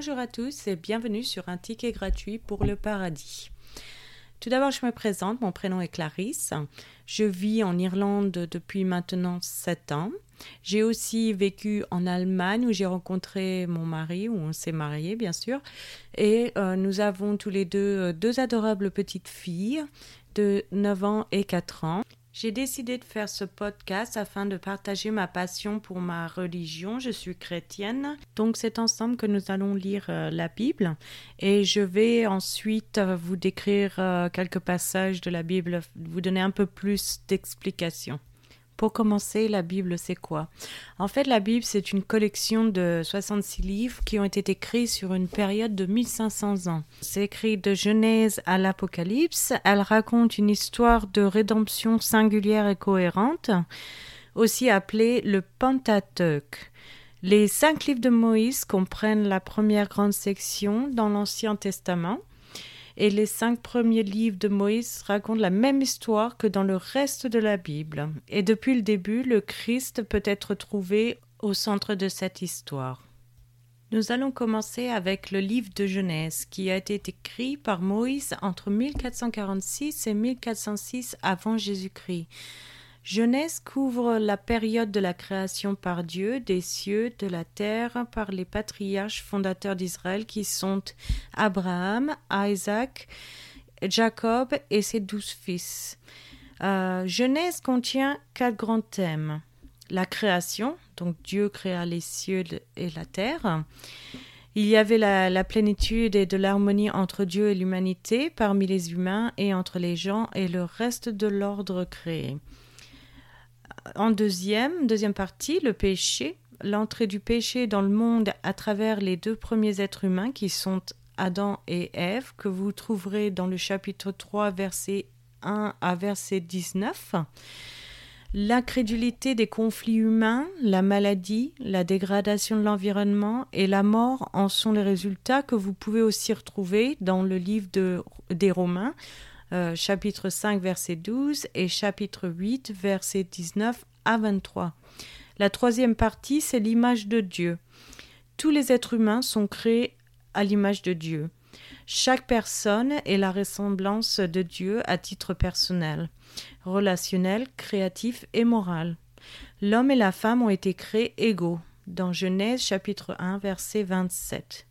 Bonjour à tous et bienvenue sur un ticket gratuit pour le paradis. Tout d'abord, je me présente, mon prénom est Clarisse. Je vis en Irlande depuis maintenant 7 ans. J'ai aussi vécu en Allemagne où j'ai rencontré mon mari, où on s'est mariés bien sûr. Et euh, nous avons tous les deux euh, deux adorables petites filles de 9 ans et 4 ans. J'ai décidé de faire ce podcast afin de partager ma passion pour ma religion. Je suis chrétienne. Donc c'est ensemble que nous allons lire euh, la Bible et je vais ensuite euh, vous décrire euh, quelques passages de la Bible, vous donner un peu plus d'explications. Pour commencer, la Bible, c'est quoi? En fait, la Bible, c'est une collection de 66 livres qui ont été écrits sur une période de 1500 ans. C'est écrit de Genèse à l'Apocalypse. Elle raconte une histoire de rédemption singulière et cohérente, aussi appelée le Pentateuque. Les cinq livres de Moïse comprennent la première grande section dans l'Ancien Testament et les cinq premiers livres de Moïse racontent la même histoire que dans le reste de la Bible. Et depuis le début, le Christ peut être trouvé au centre de cette histoire. Nous allons commencer avec le livre de Genèse qui a été écrit par Moïse entre 1446 et 1406 avant Jésus-Christ. Genèse couvre la période de la création par Dieu des cieux, de la terre, par les patriarches fondateurs d'Israël qui sont Abraham, Isaac, Jacob et ses douze fils. Euh, Genèse contient quatre grands thèmes. La création, donc Dieu créa les cieux et la terre. Il y avait la, la plénitude et de l'harmonie entre Dieu et l'humanité, parmi les humains et entre les gens et le reste de l'ordre créé en deuxième, deuxième partie, le péché, l'entrée du péché dans le monde à travers les deux premiers êtres humains qui sont Adam et Ève, que vous trouverez dans le chapitre 3, verset 1 à verset 19. L'incrédulité des conflits humains, la maladie, la dégradation de l'environnement et la mort en sont les résultats que vous pouvez aussi retrouver dans le livre des Romains, euh, chapitre 5, verset 12 et chapitre 8, verset 19 à 23. La troisième partie, c'est l'image de Dieu. Tous les êtres humains sont créés à l'image de Dieu. Chaque personne est la ressemblance de Dieu à titre personnel, relationnel, créatif et moral. L'homme et la femme ont été créés égaux, dans Genèse chapitre 1 verset 27.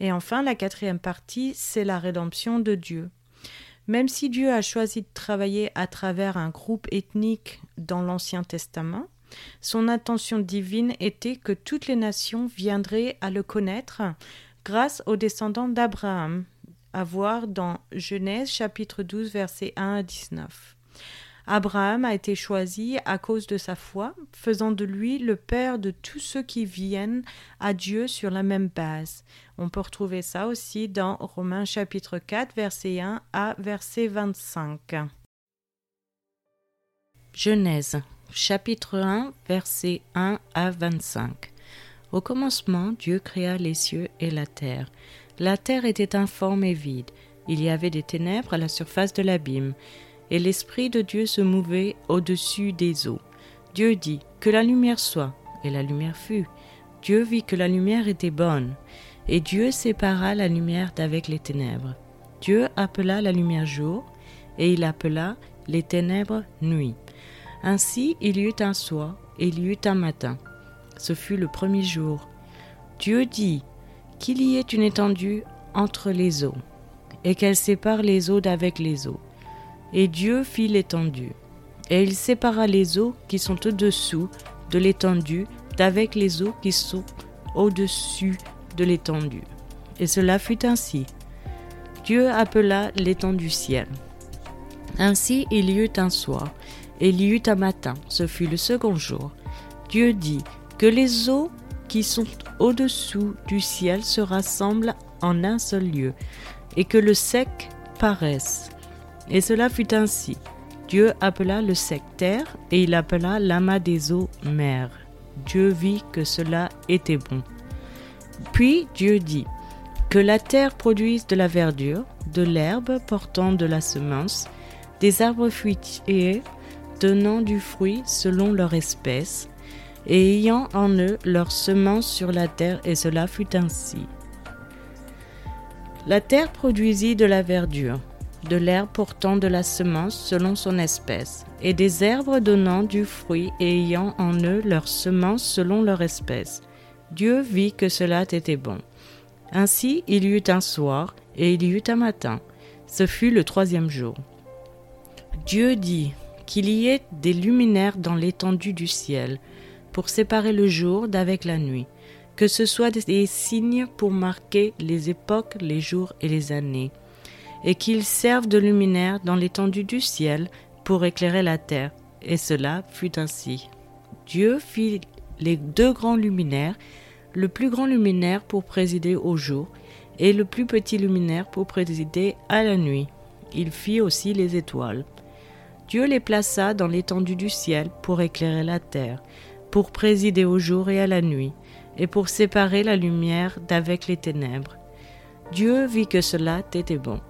Et enfin, la quatrième partie, c'est la rédemption de Dieu. Même si Dieu a choisi de travailler à travers un groupe ethnique dans l'Ancien Testament, son intention divine était que toutes les nations viendraient à le connaître grâce aux descendants d'Abraham, à voir dans Genèse chapitre 12 versets 1 à 19. Abraham a été choisi à cause de sa foi, faisant de lui le père de tous ceux qui viennent à Dieu sur la même base. On peut retrouver ça aussi dans Romains chapitre 4 verset 1 à verset 25. Genèse chapitre 1 verset 1 à 25. Au commencement, Dieu créa les cieux et la terre. La terre était informe et vide. Il y avait des ténèbres à la surface de l'abîme et l'Esprit de Dieu se mouvait au-dessus des eaux. Dieu dit, Que la lumière soit, et la lumière fut. Dieu vit que la lumière était bonne, et Dieu sépara la lumière d'avec les ténèbres. Dieu appela la lumière jour, et il appela les ténèbres nuit. Ainsi il y eut un soir, et il y eut un matin. Ce fut le premier jour. Dieu dit, Qu'il y ait une étendue entre les eaux, et qu'elle sépare les eaux d'avec les eaux. Et Dieu fit l'étendue. Et il sépara les eaux qui sont au-dessous de l'étendue d'avec les eaux qui sont au-dessus de l'étendue. Et cela fut ainsi. Dieu appela l'étendue ciel. Ainsi il y eut un soir, et il y eut un matin, ce fut le second jour. Dieu dit que les eaux qui sont au-dessous du ciel se rassemblent en un seul lieu, et que le sec paraisse. Et cela fut ainsi. Dieu appela le sec terre, et il appela l'amas des eaux mer. Dieu vit que cela était bon. Puis Dieu dit, Que la terre produise de la verdure, de l'herbe portant de la semence, des arbres fruitiers donnant du fruit selon leur espèce, et ayant en eux leur semence sur la terre, et cela fut ainsi. La terre produisit de la verdure, de l'herbe portant de la semence selon son espèce, et des herbes donnant du fruit et ayant en eux leur semence selon leur espèce. Dieu vit que cela était bon. Ainsi il y eut un soir, et il y eut un matin. Ce fut le troisième jour. Dieu dit qu'il y ait des luminaires dans l'étendue du ciel, pour séparer le jour d'avec la nuit, que ce soit des signes pour marquer les époques, les jours et les années, et qu'ils servent de luminaires dans l'étendue du ciel pour éclairer la terre. Et cela fut ainsi. Dieu fit les deux grands luminaires, le plus grand luminaire pour présider au jour, et le plus petit luminaire pour présider à la nuit. Il fit aussi les étoiles. Dieu les plaça dans l'étendue du ciel pour éclairer la terre, pour présider au jour et à la nuit, et pour séparer la lumière d'avec les ténèbres. Dieu vit que cela était bon.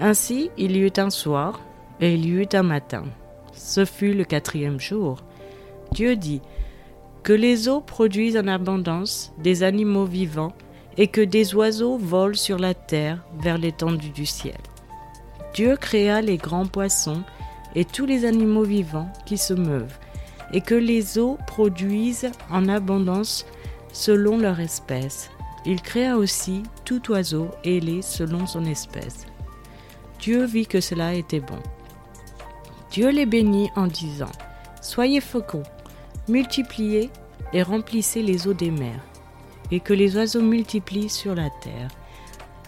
Ainsi il y eut un soir, et il y eut un matin. Ce fut le quatrième jour. Dieu dit, Que les eaux produisent en abondance des animaux vivants, et que des oiseaux volent sur la terre vers l'étendue du ciel. Dieu créa les grands poissons et tous les animaux vivants qui se meuvent, et que les eaux produisent en abondance selon leur espèce. Il créa aussi tout oiseau ailé selon son espèce. Dieu vit que cela était bon. Dieu les bénit en disant, Soyez faucons, multipliez et remplissez les eaux des mers, et que les oiseaux multiplient sur la terre.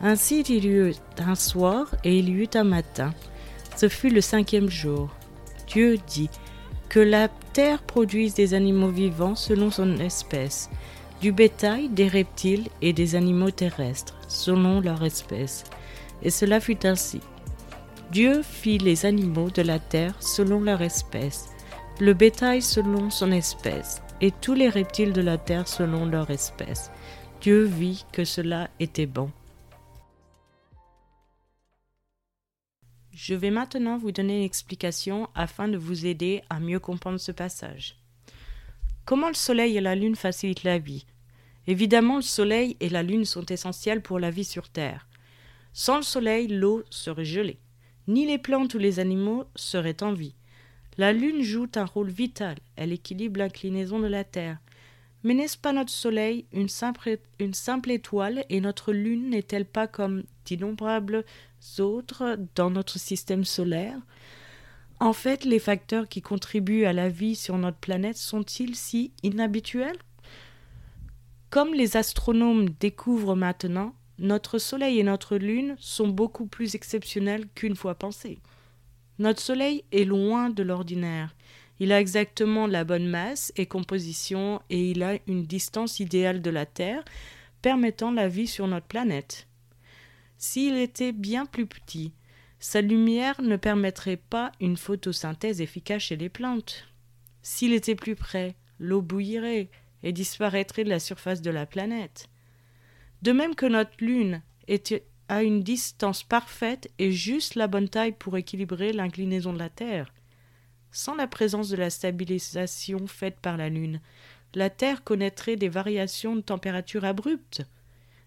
Ainsi il y eut un soir et il y eut un matin. Ce fut le cinquième jour. Dieu dit, Que la terre produise des animaux vivants selon son espèce, du bétail, des reptiles et des animaux terrestres, selon leur espèce. Et cela fut ainsi. Dieu fit les animaux de la terre selon leur espèce, le bétail selon son espèce, et tous les reptiles de la terre selon leur espèce. Dieu vit que cela était bon. Je vais maintenant vous donner une explication afin de vous aider à mieux comprendre ce passage. Comment le Soleil et la Lune facilitent la vie? Évidemment, le Soleil et la Lune sont essentiels pour la vie sur Terre. Sans le Soleil, l'eau serait gelée. Ni les plantes ou les animaux seraient en vie. La Lune joue un rôle vital, elle équilibre l'inclinaison de la Terre. Mais n'est-ce pas notre Soleil une simple, une simple étoile et notre Lune n'est-elle pas comme d'innombrables autres dans notre système solaire? En fait, les facteurs qui contribuent à la vie sur notre planète sont-ils si inhabituels? Comme les astronomes découvrent maintenant, notre Soleil et notre Lune sont beaucoup plus exceptionnels qu'une fois pensés. Notre Soleil est loin de l'ordinaire. Il a exactement la bonne masse et composition et il a une distance idéale de la Terre, permettant la vie sur notre planète. S'il était bien plus petit, sa lumière ne permettrait pas une photosynthèse efficace chez les plantes. S'il était plus près, l'eau bouillirait et disparaîtrait de la surface de la planète. De même que notre Lune est à une distance parfaite et juste la bonne taille pour équilibrer l'inclinaison de la Terre. Sans la présence de la stabilisation faite par la Lune, la Terre connaîtrait des variations de température abruptes,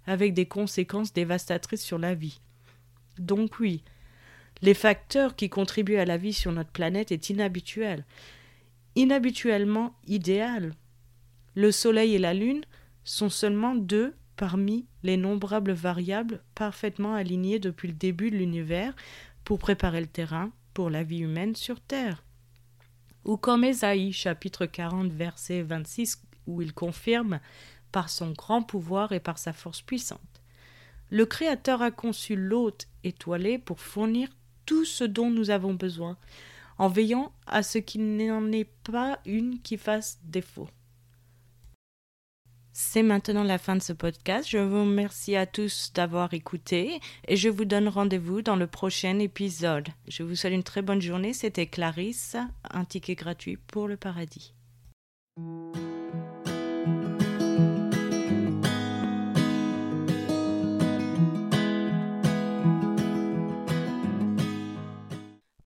avec des conséquences dévastatrices sur la vie. Donc oui, les facteurs qui contribuent à la vie sur notre planète est inhabituel, inhabituellement idéal. Le Soleil et la Lune sont seulement deux parmi les nombrables variables parfaitement alignées depuis le début de l'univers pour préparer le terrain pour la vie humaine sur Terre ou comme Ésaïe chapitre 40 verset 26 où il confirme par son grand pouvoir et par sa force puissante. Le Créateur a conçu l'hôte étoilé pour fournir tout ce dont nous avons besoin, en veillant à ce qu'il n'en ait pas une qui fasse défaut. C'est maintenant la fin de ce podcast. Je vous remercie à tous d'avoir écouté et je vous donne rendez-vous dans le prochain épisode. Je vous souhaite une très bonne journée. C'était Clarisse, un ticket gratuit pour le paradis.